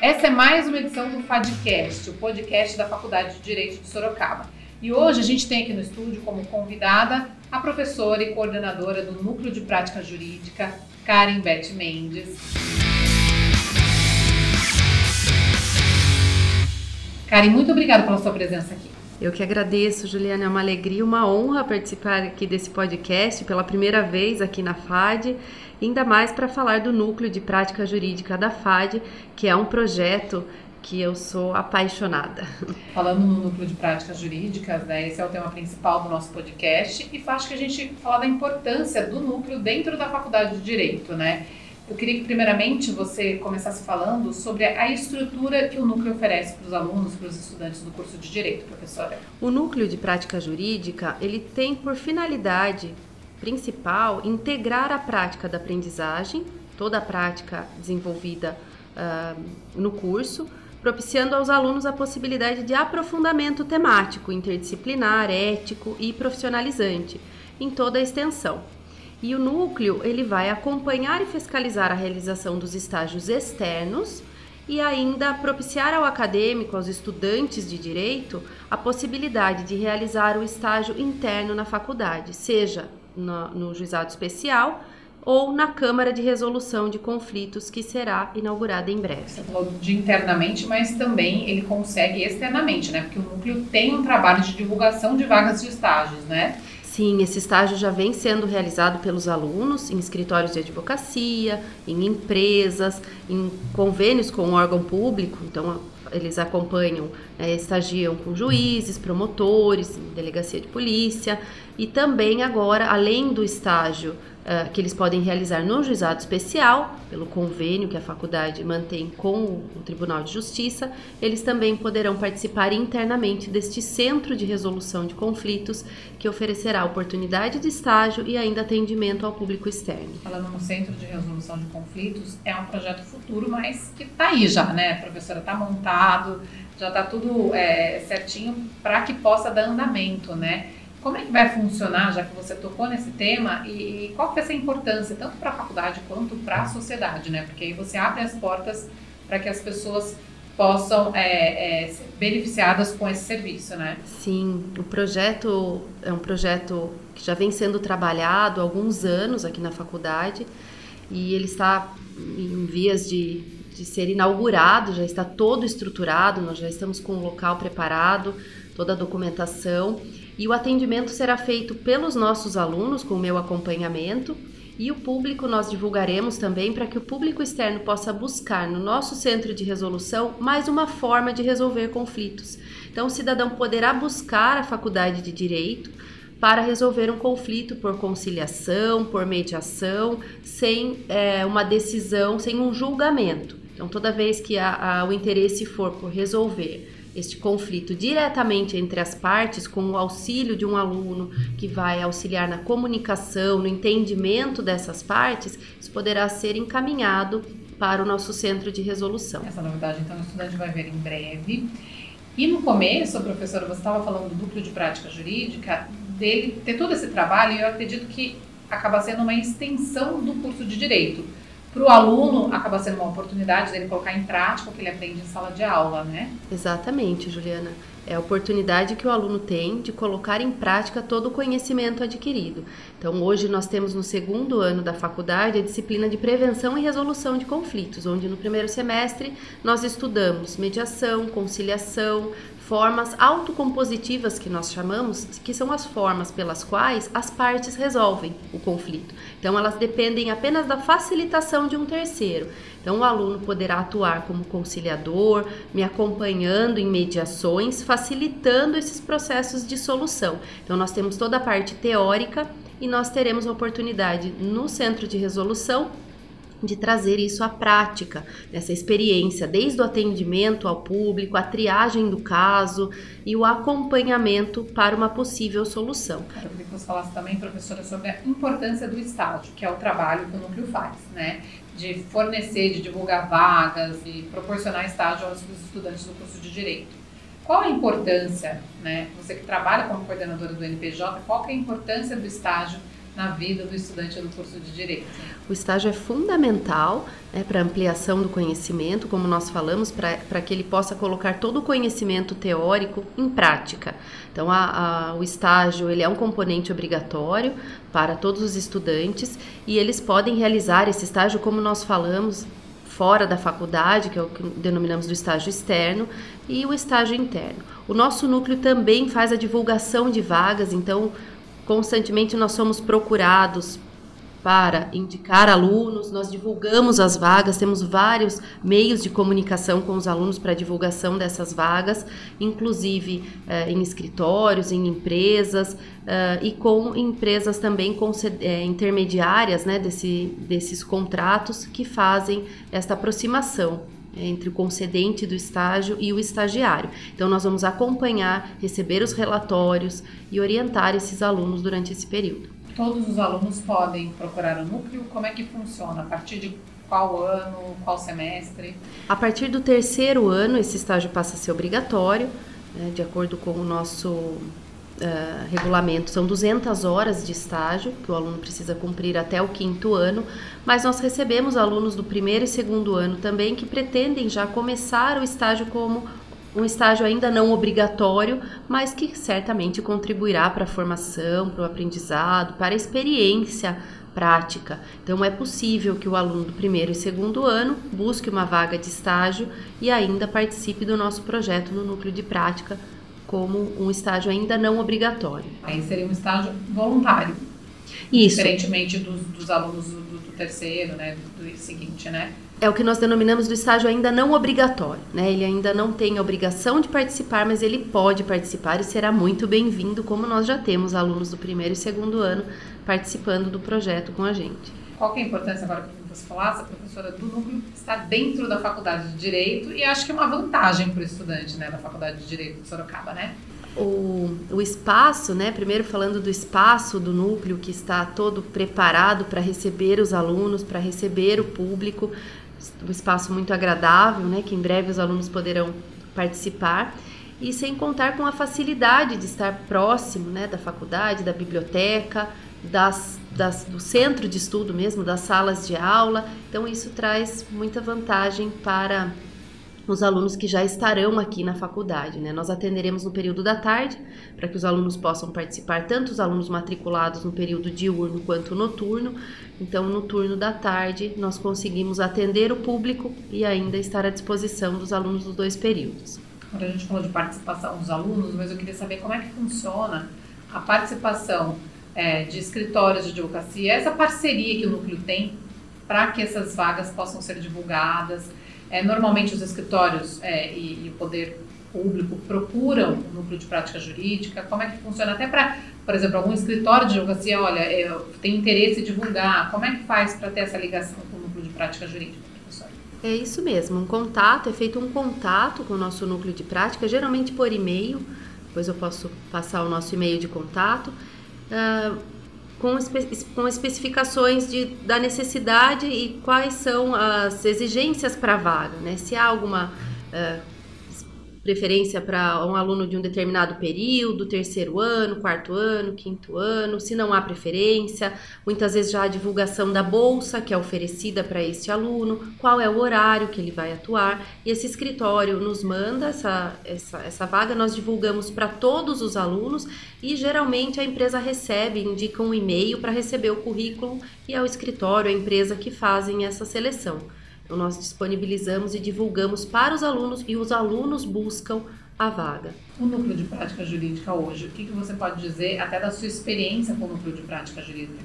Essa é mais uma edição do FADcast, o podcast da Faculdade de Direito de Sorocaba. E hoje a gente tem aqui no estúdio como convidada a professora e coordenadora do Núcleo de Prática Jurídica, Karen Beth Mendes. Karen, muito obrigada pela sua presença aqui. Eu que agradeço, Juliana. É uma alegria, uma honra participar aqui desse podcast pela primeira vez aqui na FAD, ainda mais para falar do Núcleo de Prática Jurídica da FAD, que é um projeto que eu sou apaixonada. Falando no núcleo de práticas jurídicas, né, esse é o tema principal do nosso podcast e acho que a gente fala da importância do núcleo dentro da faculdade de direito, né? Eu queria que, primeiramente, você começasse falando sobre a estrutura que o núcleo oferece para os alunos, para os estudantes do curso de Direito, professora. O núcleo de prática jurídica, ele tem por finalidade principal integrar a prática da aprendizagem, toda a prática desenvolvida uh, no curso, propiciando aos alunos a possibilidade de aprofundamento temático, interdisciplinar, ético e profissionalizante em toda a extensão. E o núcleo ele vai acompanhar e fiscalizar a realização dos estágios externos e ainda propiciar ao acadêmico, aos estudantes de direito, a possibilidade de realizar o estágio interno na faculdade, seja no, no juizado especial ou na Câmara de Resolução de Conflitos, que será inaugurada em breve. Você falou de internamente, mas também ele consegue externamente, né? Porque o núcleo tem um trabalho de divulgação de vagas de estágios, né? Sim, esse estágio já vem sendo realizado pelos alunos em escritórios de advocacia, em empresas, em convênios com o órgão público. Então, eles acompanham, é, estagiam com juízes, promotores, delegacia de polícia e também agora, além do estágio uh, que eles podem realizar no juizado especial, pelo convênio que a faculdade mantém com o Tribunal de Justiça, eles também poderão participar internamente deste centro de resolução de conflitos que oferecerá oportunidade de estágio e ainda atendimento ao público externo. Falando no centro de resolução de conflitos, é um projeto futuro, mas que está aí já, né, professora? Está montado, já está tudo é, certinho para que possa dar andamento, né? Como é que vai funcionar, já que você tocou nesse tema, e, e qual vai ser a importância, tanto para a faculdade quanto para a sociedade, né? Porque aí você abre as portas para que as pessoas possam é, é, ser beneficiadas com esse serviço, né? Sim, o projeto é um projeto que já vem sendo trabalhado há alguns anos aqui na faculdade e ele está em vias de, de ser inaugurado, já está todo estruturado, nós já estamos com o local preparado, toda a documentação e o atendimento será feito pelos nossos alunos com o meu acompanhamento e o público nós divulgaremos também para que o público externo possa buscar no nosso centro de resolução mais uma forma de resolver conflitos. Então, o cidadão poderá buscar a faculdade de direito para resolver um conflito por conciliação, por mediação, sem é, uma decisão, sem um julgamento. Então, toda vez que a, a, o interesse for por resolver este conflito diretamente entre as partes, com o auxílio de um aluno que vai auxiliar na comunicação, no entendimento dessas partes, isso poderá ser encaminhado para o nosso centro de resolução. Essa novidade, então, o estudante vai ver em breve. E no começo, professora, você estava falando do núcleo de prática jurídica, dele ter todo esse trabalho, e eu acredito que acaba sendo uma extensão do curso de direito para o aluno acaba sendo uma oportunidade dele colocar em prática o que ele aprende em sala de aula, né? Exatamente, Juliana. É a oportunidade que o aluno tem de colocar em prática todo o conhecimento adquirido. Então, hoje nós temos no segundo ano da faculdade a disciplina de prevenção e resolução de conflitos, onde no primeiro semestre nós estudamos mediação, conciliação, formas autocompositivas que nós chamamos, que são as formas pelas quais as partes resolvem o conflito. Então, elas dependem apenas da facilitação de um terceiro. Então, o aluno poderá atuar como conciliador, me acompanhando em mediações, facilitando esses processos de solução. Então, nós temos toda a parte teórica e nós teremos a oportunidade no centro de resolução de trazer isso à prática, essa experiência, desde o atendimento ao público, a triagem do caso e o acompanhamento para uma possível solução. Eu queria que você falasse também, professora, sobre a importância do estágio, que é o trabalho que o núcleo faz, né? De fornecer, de divulgar vagas e proporcionar estágio aos estudantes do curso de Direito. Qual a importância, né? Você que trabalha como coordenadora do NPJ, qual é a importância do estágio na vida do estudante do curso de Direito? O estágio é fundamental né, para ampliação do conhecimento, como nós falamos, para que ele possa colocar todo o conhecimento teórico em prática. Então, a, a, o estágio ele é um componente obrigatório para todos os estudantes e eles podem realizar esse estágio, como nós falamos, fora da faculdade, que é o que denominamos do estágio externo, e o estágio interno. O nosso núcleo também faz a divulgação de vagas, então constantemente nós somos procurados para indicar alunos, nós divulgamos as vagas, temos vários meios de comunicação com os alunos para divulgação dessas vagas, inclusive eh, em escritórios, em empresas eh, e com empresas também eh, intermediárias né, desse, desses contratos que fazem esta aproximação entre o concedente do estágio e o estagiário. Então, nós vamos acompanhar, receber os relatórios e orientar esses alunos durante esse período. Todos os alunos podem procurar o núcleo? Como é que funciona? A partir de qual ano, qual semestre? A partir do terceiro ano, esse estágio passa a ser obrigatório, né, de acordo com o nosso Uh, regulamento são 200 horas de estágio que o aluno precisa cumprir até o quinto ano, mas nós recebemos alunos do primeiro e segundo ano também que pretendem já começar o estágio como um estágio ainda não obrigatório, mas que certamente contribuirá para a formação, para o aprendizado, para a experiência prática. Então, é possível que o aluno do primeiro e segundo ano busque uma vaga de estágio e ainda participe do nosso projeto no núcleo de prática como um estágio ainda não obrigatório. Aí seria um estágio voluntário. Isso. Diferentemente dos, dos alunos do, do, terceiro, né, do, do seguinte, né? É o que nós denominamos do estágio ainda não obrigatório, né? Ele ainda não tem a obrigação de participar, mas ele pode participar e será muito bem-vindo, como nós já temos alunos do primeiro e segundo ano participando do projeto com a gente. Qual é a importância agora você falasse, a professora do núcleo está dentro da faculdade de Direito e acho que é uma vantagem para o estudante né, da faculdade de Direito de Sorocaba, né? O, o espaço, né? Primeiro falando do espaço do núcleo que está todo preparado para receber os alunos, para receber o público, um espaço muito agradável, né? Que em breve os alunos poderão participar e sem contar com a facilidade de estar próximo, né? Da faculdade, da biblioteca, das, das, do centro de estudo mesmo, das salas de aula. Então, isso traz muita vantagem para os alunos que já estarão aqui na faculdade. Né? Nós atenderemos no período da tarde, para que os alunos possam participar, tanto os alunos matriculados no período diurno quanto noturno. Então, no turno da tarde, nós conseguimos atender o público e ainda estar à disposição dos alunos dos dois períodos. Quando a gente falou de participação dos alunos, mas eu queria saber como é que funciona a participação é, de escritórios de advocacia, essa parceria que o núcleo tem para que essas vagas possam ser divulgadas. É, normalmente os escritórios é, e, e, o poder público procuram o núcleo de prática jurídica. Como é que funciona? Até para, por exemplo, algum escritório de advocacia, olha, eu tenho interesse em divulgar. Como é que faz para ter essa ligação com o núcleo de prática jurídica? É isso mesmo, um contato, é feito um contato com o nosso núcleo de prática, geralmente por e-mail, depois eu posso passar o nosso e-mail de contato uh, com, espe com especificações de, da necessidade e quais são as exigências para a vaga, né? Se há alguma uh, preferência para um aluno de um determinado período, terceiro ano, quarto ano, quinto ano, se não há preferência, muitas vezes já a divulgação da bolsa que é oferecida para este aluno, qual é o horário que ele vai atuar, e esse escritório nos manda essa, essa, essa vaga, nós divulgamos para todos os alunos e geralmente a empresa recebe, indica um e-mail para receber o currículo e é o escritório, a empresa que fazem essa seleção. Então, nós disponibilizamos e divulgamos para os alunos e os alunos buscam a vaga. O núcleo de prática jurídica hoje, o que, que você pode dizer, até da sua experiência com o núcleo de prática jurídica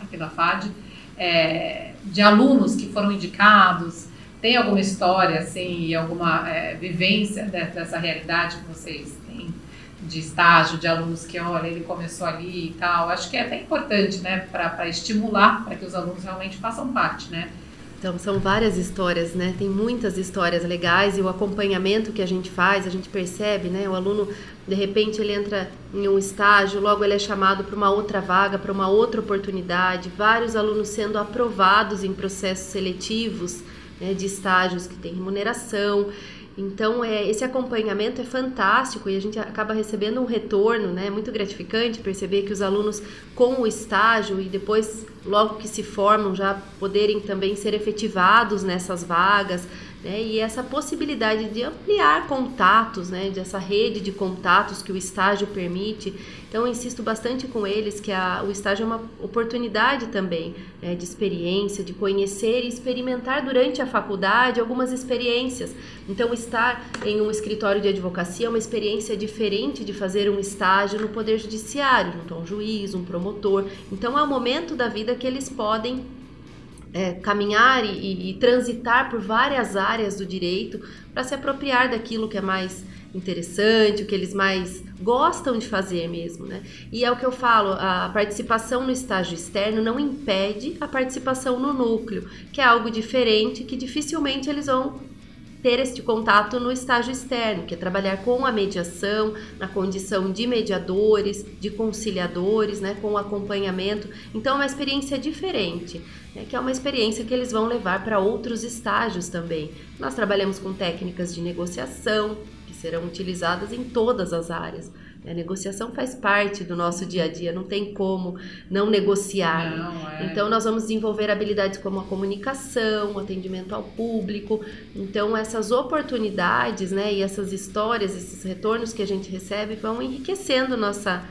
aqui da FAD, é, de alunos que foram indicados? Tem alguma história, assim, alguma é, vivência dessa realidade que vocês têm de estágio, de alunos que, olha, ele começou ali e tal? Acho que é até importante, né, para estimular, para que os alunos realmente façam parte, né? Então são várias histórias, né? Tem muitas histórias legais e o acompanhamento que a gente faz, a gente percebe, né? O aluno de repente ele entra em um estágio, logo ele é chamado para uma outra vaga, para uma outra oportunidade. Vários alunos sendo aprovados em processos seletivos né, de estágios que têm remuneração Então, é, esse acompanhamento é fantástico e a gente acaba recebendo um retorno, né? Muito gratificante perceber que os alunos com o estágio e depois, logo que se formam, já poderem também ser efetivados nessas vagas, né? E essa possibilidade de ampliar contatos, né? Dessa rede de contatos que o estágio permite. Então, eu insisto bastante com eles que a, o estágio é uma oportunidade também né? de experiência, de conhecer e experimentar durante a faculdade algumas experiências. Então, estar em um escritório de advocacia é uma experiência diferente de fazer um estágio no Poder Judiciário, junto a um juiz, um promotor. Então, é um momento da vida que eles podem é, caminhar e, e, transitar por várias áreas do direito para se apropriar daquilo que é mais interessante, o que eles mais gostam de fazer mesmo, né? E é o que eu falo, a participação no estágio externo não impede a participação no núcleo, que é algo diferente que dificilmente eles vão ter este contato no estágio externo, que é trabalhar com a mediação, na condição de mediadores, de conciliadores, né, com o acompanhamento. Então, é uma experiência diferente, né, que é uma experiência que eles vão levar para outros estágios também. Nós trabalhamos com técnicas de negociação, que serão utilizadas em todas as áreas. A negociação faz parte do nosso dia a dia, não tem como não negociar. Não, é. Então, nós vamos desenvolver habilidades como a comunicação, o atendimento ao público. Então, essas oportunidades né, e essas histórias, esses retornos que a gente recebe vão enriquecendo nossa,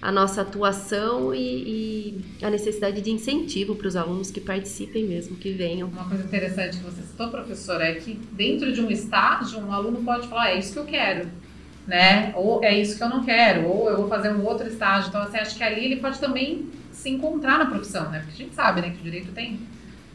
a nossa atuação e, e a necessidade de incentivo para os alunos que participem mesmo, que venham. Uma coisa interessante que você citou, professora, é que dentro de um estágio, um aluno pode falar: é isso que eu quero né? Ou é isso que eu não quero, ou eu vou fazer um outro estágio. Então, assim, acho que ali ele pode também se encontrar na profissão, né? Porque a gente sabe, né, que o direito tem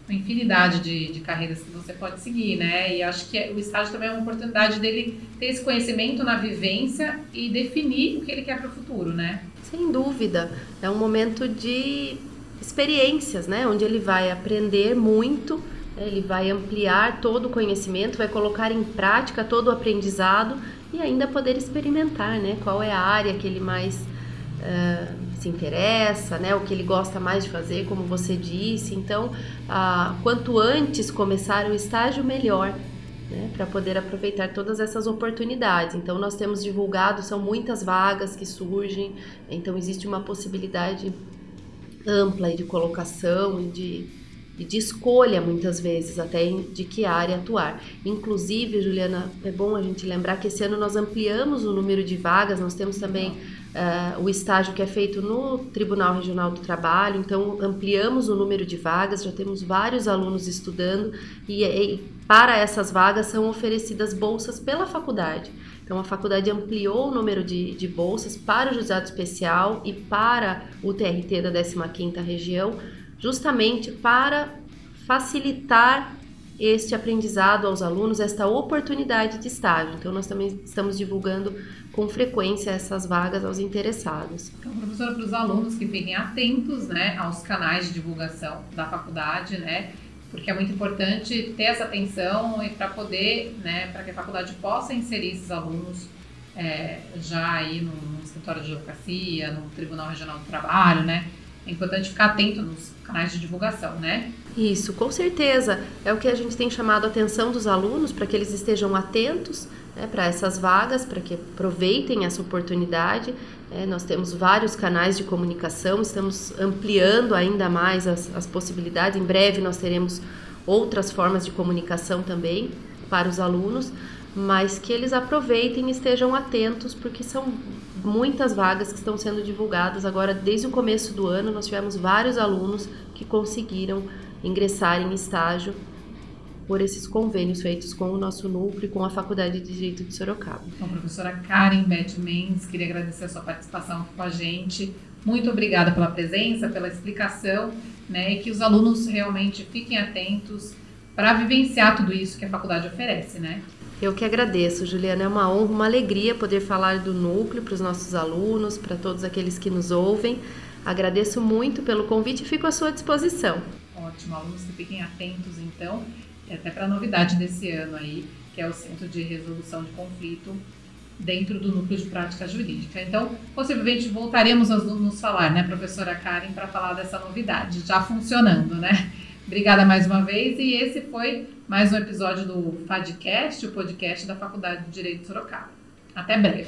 uma infinidade de, de carreiras que você pode seguir, né? E acho que o estágio também é uma oportunidade dele ter esse conhecimento na vivência e definir o que ele quer para o futuro, né? Sem dúvida. É um momento de experiências, né? Onde ele vai aprender muito, ele vai ampliar todo o conhecimento, vai colocar em prática todo o aprendizado e ainda poder experimentar, né? Qual é a área que ele mais uh, se interessa, né? O que ele gosta mais de fazer, como você disse. Então, uh, quanto antes começar o estágio, melhor. Né, para poder aproveitar todas essas oportunidades. Então, nós temos divulgado, são muitas vagas que surgem, então, existe uma possibilidade ampla de colocação e de e de escolha muitas vezes até de que área atuar. Inclusive, Juliana, é bom a gente lembrar que esse ano nós ampliamos o número de vagas, nós temos também uh, o estágio que é feito no Tribunal Regional do Trabalho, então ampliamos o número de vagas, já temos vários alunos estudando e, e para essas vagas são oferecidas bolsas pela faculdade. Então, a faculdade ampliou o número de, de bolsas para o juizado especial e para o TRT da 15ª região, justamente para facilitar este aprendizado aos alunos, esta oportunidade de estágio. Então, nós também estamos divulgando com frequência essas vagas aos interessados. Então, professora, para os alunos que fiquem atentos né, aos canais de divulgação da faculdade, né, porque é muito importante ter essa atenção e para poder, né, para que a faculdade possa inserir esses alunos é, já aí no, no escritório de advocacia, no Tribunal Regional do Trabalho, né, é importante ficar atento nos canais de divulgação, né? Isso, com certeza. É o que a gente tem chamado a atenção dos alunos para que eles estejam atentos né, para essas vagas, para que aproveitem essa oportunidade. É, nós temos vários canais de comunicação, estamos ampliando ainda mais as, as possibilidades. Em breve nós teremos outras formas de comunicação também para os alunos, mas que eles aproveitem e estejam atentos, porque são muitas vagas que estão sendo divulgadas agora desde o começo do ano. Nós tivemos vários alunos que conseguiram ingressar em estágio por esses convênios feitos com o nosso núcleo e com a Faculdade de Direito de Sorocaba. Então, professora Karen Beth Mendes, queria agradecer a sua participação com a gente. Muito obrigada pela presença, pela explicação, né, e que os alunos realmente fiquem atentos para vivenciar tudo isso que a faculdade oferece, né? Eu que agradeço, Juliana. É uma honra, uma alegria poder falar do núcleo para os nossos alunos, para todos aqueles que nos ouvem. Agradeço muito pelo convite e fico à sua disposição. Ótimo, alunos que fiquem atentos então, até para a novidade desse ano aí, que é o Centro de Resolução de Conflito dentro do núcleo de prática jurídica. Então, possivelmente voltaremos a nos falar, né, professora Karen, para falar dessa novidade já funcionando, né? Obrigada mais uma vez e esse foi mais um episódio do FADcast, o podcast da Faculdade de Direito de Sorocaba. Até breve.